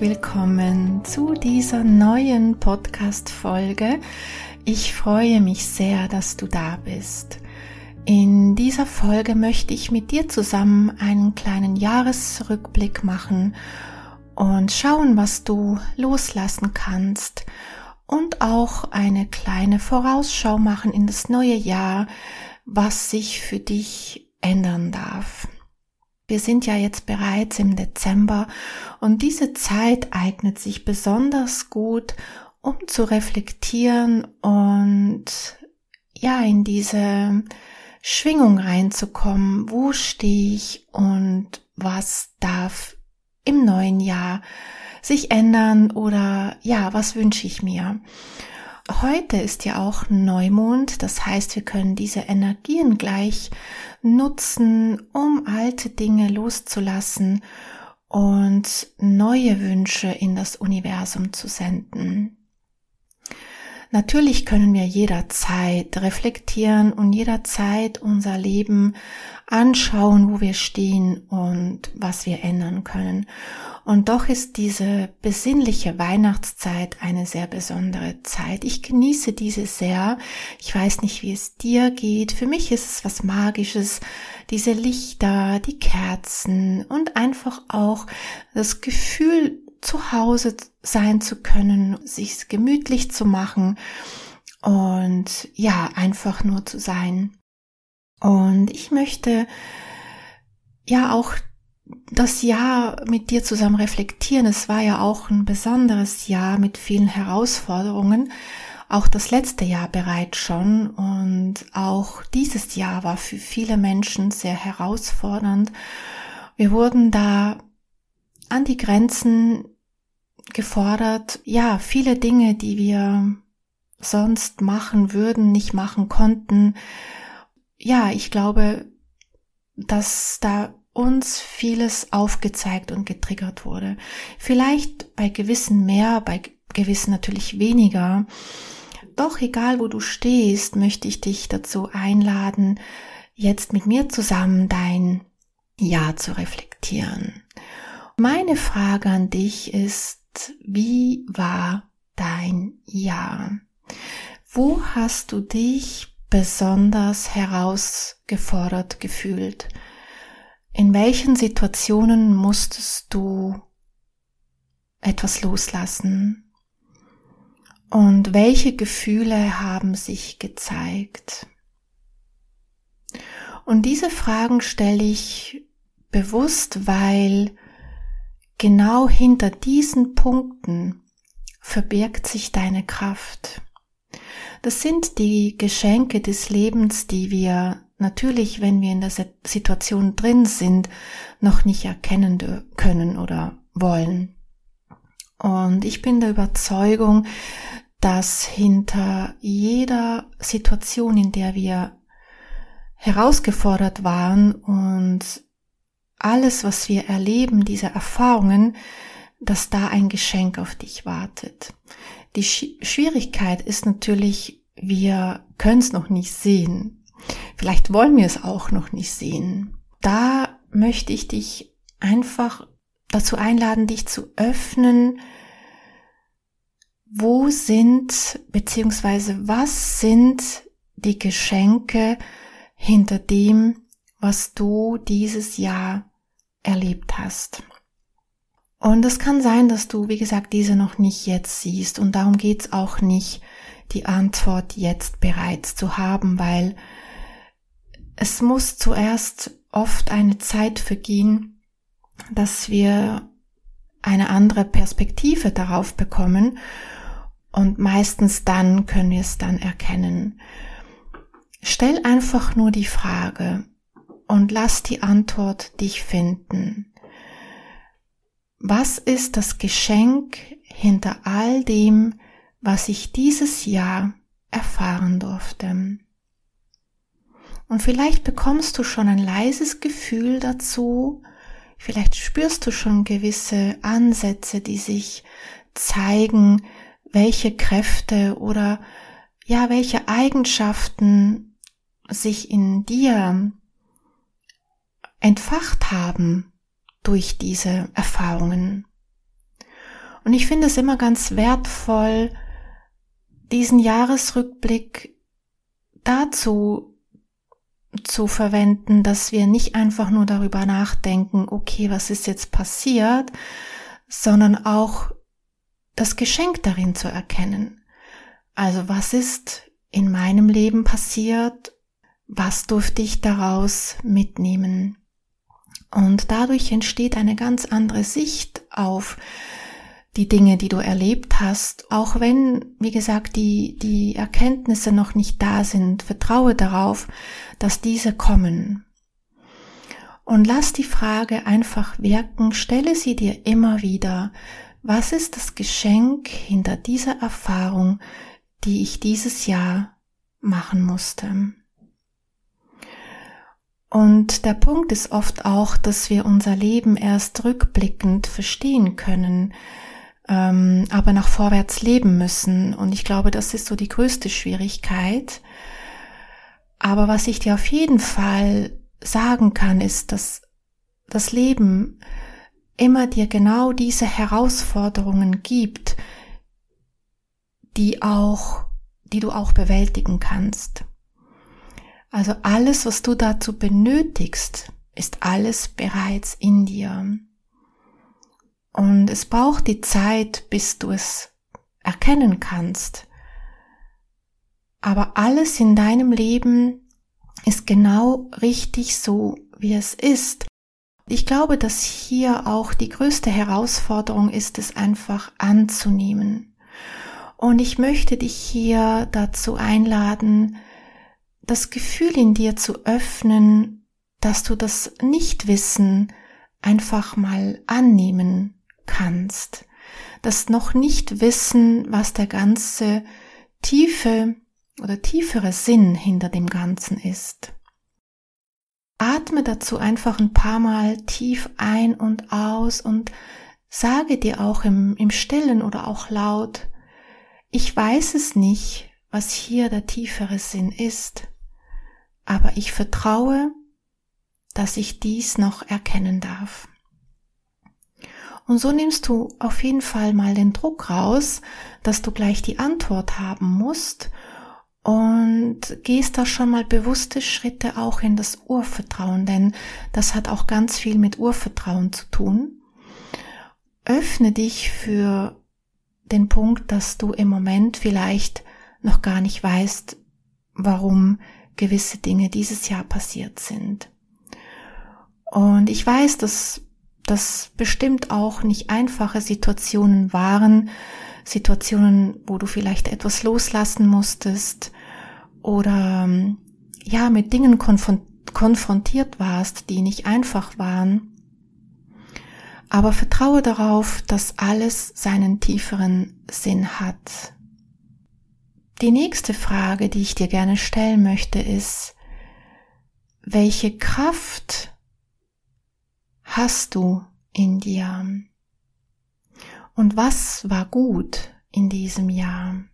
Willkommen zu dieser neuen Podcast-Folge. Ich freue mich sehr, dass du da bist. In dieser Folge möchte ich mit dir zusammen einen kleinen Jahresrückblick machen und schauen, was du loslassen kannst und auch eine kleine Vorausschau machen in das neue Jahr, was sich für dich ändern darf. Wir sind ja jetzt bereits im Dezember und diese Zeit eignet sich besonders gut, um zu reflektieren und ja, in diese Schwingung reinzukommen. Wo stehe ich und was darf im neuen Jahr sich ändern oder ja, was wünsche ich mir? Heute ist ja auch Neumond, das heißt, wir können diese Energien gleich nutzen, um alte Dinge loszulassen und neue Wünsche in das Universum zu senden. Natürlich können wir jederzeit reflektieren und jederzeit unser Leben anschauen, wo wir stehen und was wir ändern können. Und doch ist diese besinnliche Weihnachtszeit eine sehr besondere Zeit. Ich genieße diese sehr. Ich weiß nicht, wie es dir geht. Für mich ist es was Magisches. Diese Lichter, die Kerzen und einfach auch das Gefühl, zu Hause sein zu können, sich gemütlich zu machen und ja, einfach nur zu sein. Und ich möchte ja auch das Jahr mit dir zusammen reflektieren. Es war ja auch ein besonderes Jahr mit vielen Herausforderungen. Auch das letzte Jahr bereits schon und auch dieses Jahr war für viele Menschen sehr herausfordernd. Wir wurden da an die Grenzen gefordert, ja, viele Dinge, die wir sonst machen würden, nicht machen konnten. Ja, ich glaube, dass da uns vieles aufgezeigt und getriggert wurde. Vielleicht bei gewissen mehr, bei gewissen natürlich weniger. Doch egal wo du stehst, möchte ich dich dazu einladen, jetzt mit mir zusammen dein Ja zu reflektieren. Meine Frage an dich ist, wie war dein Jahr? Wo hast du dich besonders herausgefordert gefühlt? In welchen Situationen musstest du etwas loslassen? Und welche Gefühle haben sich gezeigt? Und diese Fragen stelle ich bewusst, weil genau hinter diesen Punkten verbirgt sich deine Kraft. Das sind die Geschenke des Lebens, die wir natürlich, wenn wir in der Situation drin sind, noch nicht erkennen können oder wollen. Und ich bin der Überzeugung, dass hinter jeder Situation, in der wir herausgefordert waren und alles, was wir erleben, diese Erfahrungen, dass da ein Geschenk auf dich wartet. Die Schwierigkeit ist natürlich, wir können es noch nicht sehen. Vielleicht wollen wir es auch noch nicht sehen. Da möchte ich dich einfach dazu einladen, dich zu öffnen. Wo sind, beziehungsweise was sind die Geschenke hinter dem, was du dieses Jahr erlebt hast? Und es kann sein, dass du, wie gesagt, diese noch nicht jetzt siehst. Und darum geht's auch nicht, die Antwort jetzt bereits zu haben, weil es muss zuerst oft eine Zeit vergehen, dass wir eine andere Perspektive darauf bekommen und meistens dann können wir es dann erkennen. Stell einfach nur die Frage und lass die Antwort dich finden. Was ist das Geschenk hinter all dem, was ich dieses Jahr erfahren durfte. Und vielleicht bekommst du schon ein leises Gefühl dazu, vielleicht spürst du schon gewisse Ansätze, die sich zeigen, welche Kräfte oder ja, welche Eigenschaften sich in dir entfacht haben durch diese Erfahrungen. Und ich finde es immer ganz wertvoll, diesen Jahresrückblick dazu zu verwenden, dass wir nicht einfach nur darüber nachdenken, okay, was ist jetzt passiert, sondern auch das Geschenk darin zu erkennen. Also was ist in meinem Leben passiert? Was durfte ich daraus mitnehmen? Und dadurch entsteht eine ganz andere Sicht auf die Dinge, die du erlebt hast, auch wenn, wie gesagt, die, die Erkenntnisse noch nicht da sind, vertraue darauf, dass diese kommen. Und lass die Frage einfach wirken, stelle sie dir immer wieder, was ist das Geschenk hinter dieser Erfahrung, die ich dieses Jahr machen musste? Und der Punkt ist oft auch, dass wir unser Leben erst rückblickend verstehen können, ähm, aber nach vorwärts leben müssen. Und ich glaube, das ist so die größte Schwierigkeit. Aber was ich dir auf jeden Fall sagen kann, ist, dass das Leben immer dir genau diese Herausforderungen gibt, die auch, die du auch bewältigen kannst. Also alles, was du dazu benötigst, ist alles bereits in dir. Und es braucht die Zeit, bis du es erkennen kannst. Aber alles in deinem Leben ist genau richtig so, wie es ist. Ich glaube, dass hier auch die größte Herausforderung ist, es einfach anzunehmen. Und ich möchte dich hier dazu einladen, das Gefühl in dir zu öffnen, dass du das Nichtwissen einfach mal annehmen kannst, das noch nicht wissen, was der ganze tiefe oder tiefere Sinn hinter dem Ganzen ist. Atme dazu einfach ein paar Mal tief ein und aus und sage dir auch im, im stillen oder auch laut, ich weiß es nicht, was hier der tiefere Sinn ist, aber ich vertraue, dass ich dies noch erkennen darf. Und so nimmst du auf jeden Fall mal den Druck raus, dass du gleich die Antwort haben musst und gehst da schon mal bewusste Schritte auch in das Urvertrauen, denn das hat auch ganz viel mit Urvertrauen zu tun. Öffne dich für den Punkt, dass du im Moment vielleicht noch gar nicht weißt, warum gewisse Dinge dieses Jahr passiert sind. Und ich weiß, dass das bestimmt auch nicht einfache Situationen waren, Situationen, wo du vielleicht etwas loslassen musstest oder ja, mit Dingen konfrontiert warst, die nicht einfach waren. Aber vertraue darauf, dass alles seinen tieferen Sinn hat. Die nächste Frage, die ich dir gerne stellen möchte, ist, welche Kraft hast du in dir? Und was war gut in diesem Jahr?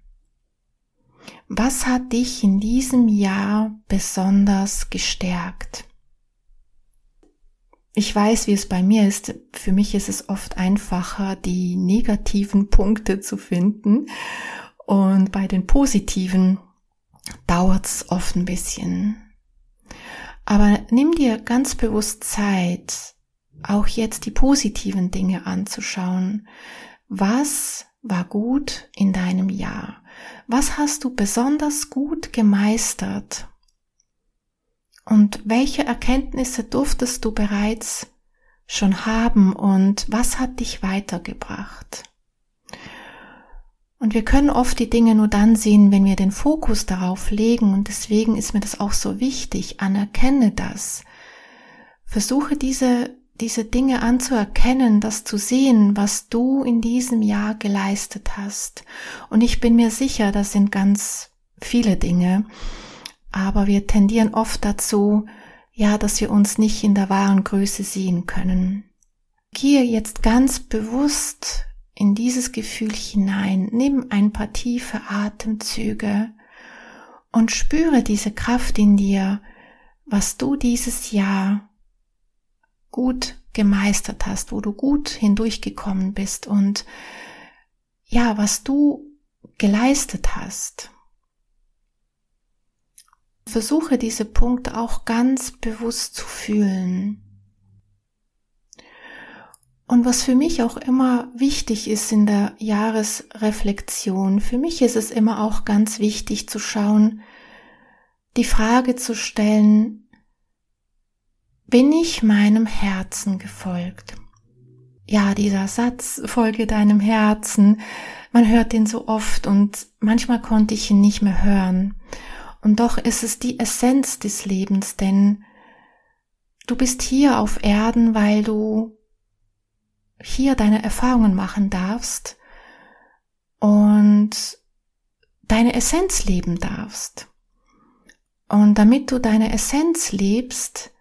Was hat dich in diesem Jahr besonders gestärkt? Ich weiß, wie es bei mir ist. Für mich ist es oft einfacher, die negativen Punkte zu finden. Und bei den positiven dauert es oft ein bisschen. Aber nimm dir ganz bewusst Zeit, auch jetzt die positiven Dinge anzuschauen. Was war gut in deinem Jahr? Was hast du besonders gut gemeistert? Und welche Erkenntnisse durftest du bereits schon haben und was hat dich weitergebracht? Und wir können oft die Dinge nur dann sehen, wenn wir den Fokus darauf legen und deswegen ist mir das auch so wichtig. Anerkenne das. Versuche diese diese Dinge anzuerkennen, das zu sehen, was du in diesem Jahr geleistet hast. Und ich bin mir sicher, das sind ganz viele Dinge, aber wir tendieren oft dazu, ja, dass wir uns nicht in der wahren Größe sehen können. Gehe jetzt ganz bewusst in dieses Gefühl hinein, nimm ein paar tiefe Atemzüge und spüre diese Kraft in dir, was du dieses Jahr gut gemeistert hast, wo du gut hindurchgekommen bist und ja, was du geleistet hast. Versuche diese Punkte auch ganz bewusst zu fühlen. Und was für mich auch immer wichtig ist in der Jahresreflexion, für mich ist es immer auch ganz wichtig zu schauen, die Frage zu stellen, bin ich meinem Herzen gefolgt. Ja, dieser Satz, folge deinem Herzen, man hört den so oft und manchmal konnte ich ihn nicht mehr hören. Und doch ist es die Essenz des Lebens, denn du bist hier auf Erden, weil du hier deine Erfahrungen machen darfst und deine Essenz leben darfst. Und damit du deine Essenz lebst,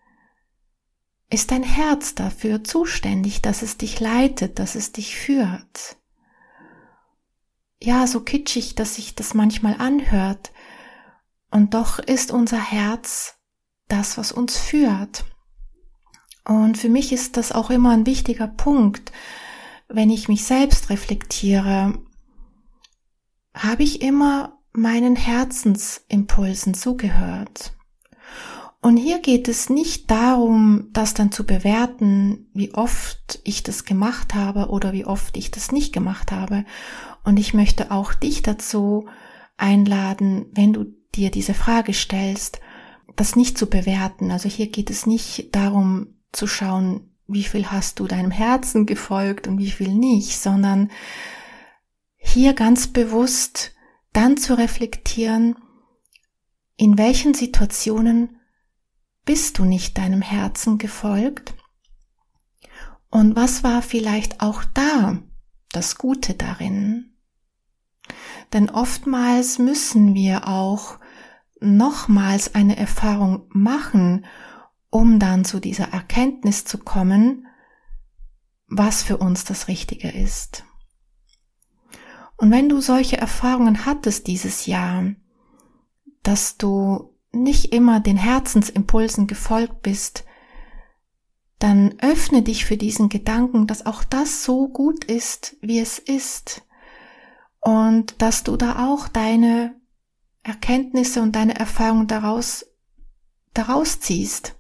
ist dein Herz dafür zuständig, dass es dich leitet, dass es dich führt. Ja, so kitschig, dass sich das manchmal anhört. Und doch ist unser Herz das, was uns führt. Und für mich ist das auch immer ein wichtiger Punkt, wenn ich mich selbst reflektiere, habe ich immer meinen Herzensimpulsen zugehört. Und hier geht es nicht darum, das dann zu bewerten, wie oft ich das gemacht habe oder wie oft ich das nicht gemacht habe. Und ich möchte auch dich dazu einladen, wenn du dir diese Frage stellst, das nicht zu bewerten. Also hier geht es nicht darum zu schauen, wie viel hast du deinem Herzen gefolgt und wie viel nicht, sondern hier ganz bewusst dann zu reflektieren, in welchen Situationen bist du nicht deinem Herzen gefolgt? Und was war vielleicht auch da das Gute darin? Denn oftmals müssen wir auch nochmals eine Erfahrung machen, um dann zu dieser Erkenntnis zu kommen, was für uns das Richtige ist. Und wenn du solche Erfahrungen hattest dieses Jahr, dass du nicht immer den Herzensimpulsen gefolgt bist, dann öffne dich für diesen Gedanken, dass auch das so gut ist, wie es ist. Und dass du da auch deine Erkenntnisse und deine Erfahrungen daraus, daraus ziehst.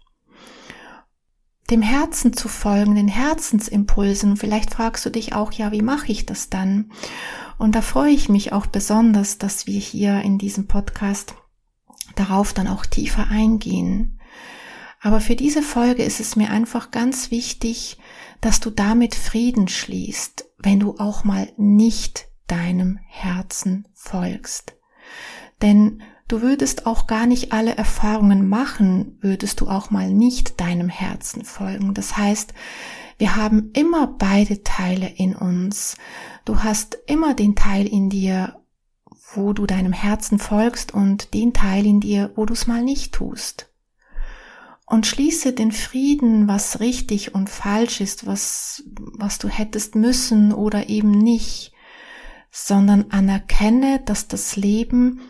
Dem Herzen zu folgen, den Herzensimpulsen. Vielleicht fragst du dich auch, ja, wie mache ich das dann? Und da freue ich mich auch besonders, dass wir hier in diesem Podcast darauf dann auch tiefer eingehen. Aber für diese Folge ist es mir einfach ganz wichtig, dass du damit Frieden schließt, wenn du auch mal nicht deinem Herzen folgst. Denn du würdest auch gar nicht alle Erfahrungen machen, würdest du auch mal nicht deinem Herzen folgen. Das heißt, wir haben immer beide Teile in uns. Du hast immer den Teil in dir, wo du deinem Herzen folgst und den Teil in dir, wo du es mal nicht tust. Und schließe den Frieden, was richtig und falsch ist, was, was du hättest müssen oder eben nicht, sondern anerkenne, dass das Leben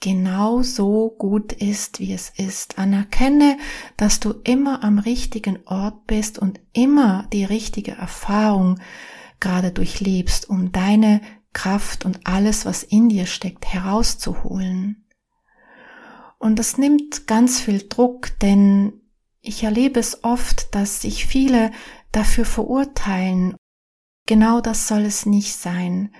genau so gut ist, wie es ist. Anerkenne, dass du immer am richtigen Ort bist und immer die richtige Erfahrung gerade durchlebst, um deine Kraft und alles, was in dir steckt, herauszuholen. Und das nimmt ganz viel Druck, denn ich erlebe es oft, dass sich viele dafür verurteilen. Genau das soll es nicht sein.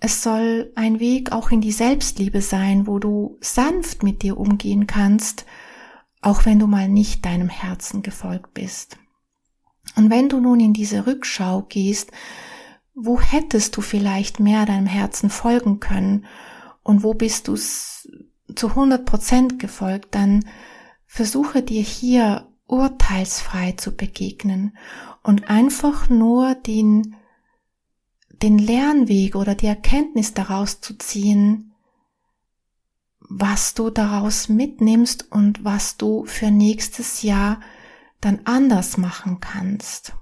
Es soll ein Weg auch in die Selbstliebe sein, wo du sanft mit dir umgehen kannst, auch wenn du mal nicht deinem Herzen gefolgt bist. Und wenn du nun in diese Rückschau gehst, wo hättest du vielleicht mehr deinem Herzen folgen können und wo bist du zu 100 Prozent gefolgt, dann versuche dir hier urteilsfrei zu begegnen und einfach nur den, den Lernweg oder die Erkenntnis daraus zu ziehen, was du daraus mitnimmst und was du für nächstes Jahr dann anders machen kannst.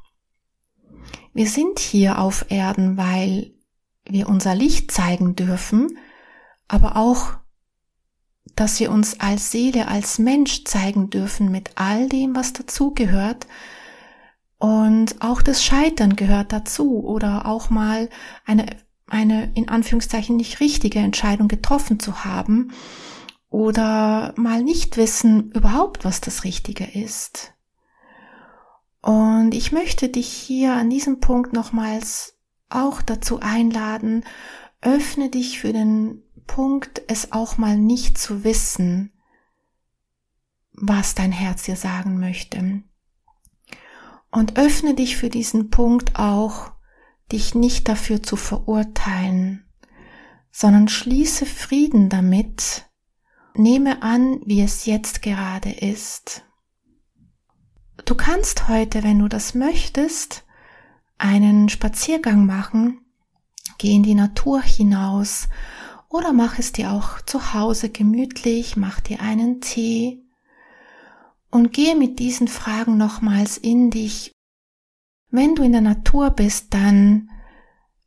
Wir sind hier auf Erden, weil wir unser Licht zeigen dürfen, aber auch, dass wir uns als Seele, als Mensch zeigen dürfen mit all dem, was dazugehört. Und auch das Scheitern gehört dazu oder auch mal eine, eine in Anführungszeichen nicht richtige Entscheidung getroffen zu haben oder mal nicht wissen überhaupt, was das Richtige ist. Und ich möchte dich hier an diesem Punkt nochmals auch dazu einladen, öffne dich für den Punkt, es auch mal nicht zu wissen, was dein Herz dir sagen möchte. Und öffne dich für diesen Punkt auch, dich nicht dafür zu verurteilen, sondern schließe Frieden damit, nehme an, wie es jetzt gerade ist. Du kannst heute, wenn du das möchtest, einen Spaziergang machen, geh in die Natur hinaus oder mach es dir auch zu Hause gemütlich, mach dir einen Tee und gehe mit diesen Fragen nochmals in dich. Wenn du in der Natur bist, dann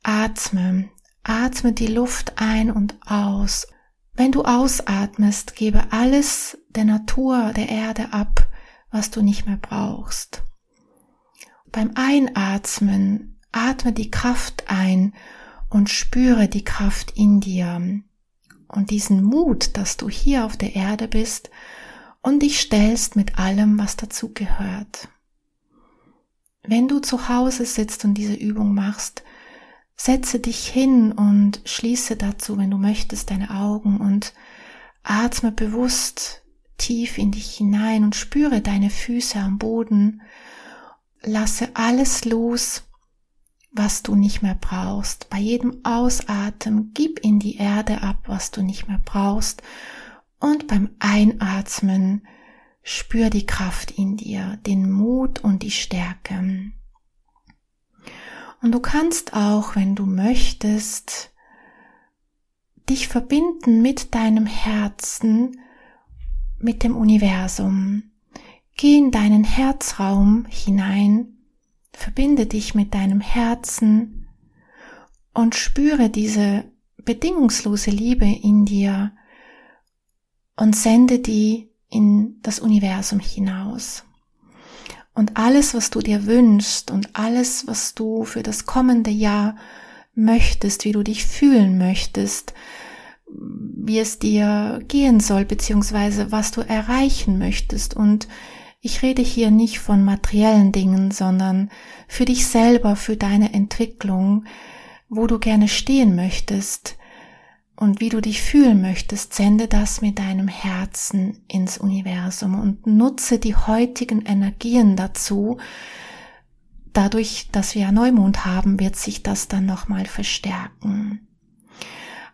atme, atme die Luft ein und aus. Wenn du ausatmest, gebe alles der Natur, der Erde ab, was du nicht mehr brauchst. Beim Einatmen atme die Kraft ein und spüre die Kraft in dir und diesen Mut, dass du hier auf der Erde bist und dich stellst mit allem, was dazu gehört. Wenn du zu Hause sitzt und diese Übung machst, setze dich hin und schließe dazu, wenn du möchtest, deine Augen und atme bewusst tief in dich hinein und spüre deine Füße am Boden. Lasse alles los, was du nicht mehr brauchst. Bei jedem Ausatmen gib in die Erde ab, was du nicht mehr brauchst. Und beim Einatmen spür die Kraft in dir, den Mut und die Stärke. Und du kannst auch, wenn du möchtest, dich verbinden mit deinem Herzen, mit dem Universum. Geh in deinen Herzraum hinein Verbinde dich mit deinem Herzen und spüre diese bedingungslose Liebe in dir und sende die in das Universum hinaus. Und alles, was du dir wünschst und alles, was du für das kommende Jahr möchtest, wie du dich fühlen möchtest, wie es dir gehen soll, beziehungsweise was du erreichen möchtest und ich rede hier nicht von materiellen Dingen, sondern für dich selber, für deine Entwicklung, wo du gerne stehen möchtest und wie du dich fühlen möchtest, sende das mit deinem Herzen ins Universum und nutze die heutigen Energien dazu. Dadurch, dass wir Neumond haben, wird sich das dann nochmal verstärken.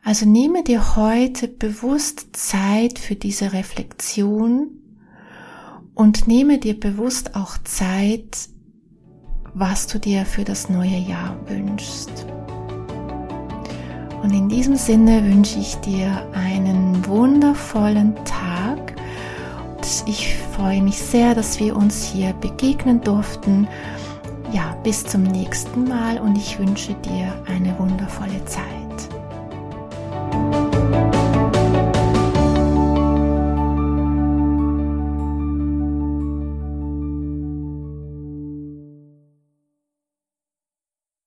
Also nehme dir heute bewusst Zeit für diese Reflexion und nehme dir bewusst auch Zeit, was du dir für das neue Jahr wünschst. Und in diesem Sinne wünsche ich dir einen wundervollen Tag. Und ich freue mich sehr, dass wir uns hier begegnen durften. Ja, bis zum nächsten Mal und ich wünsche dir eine wundervolle Zeit.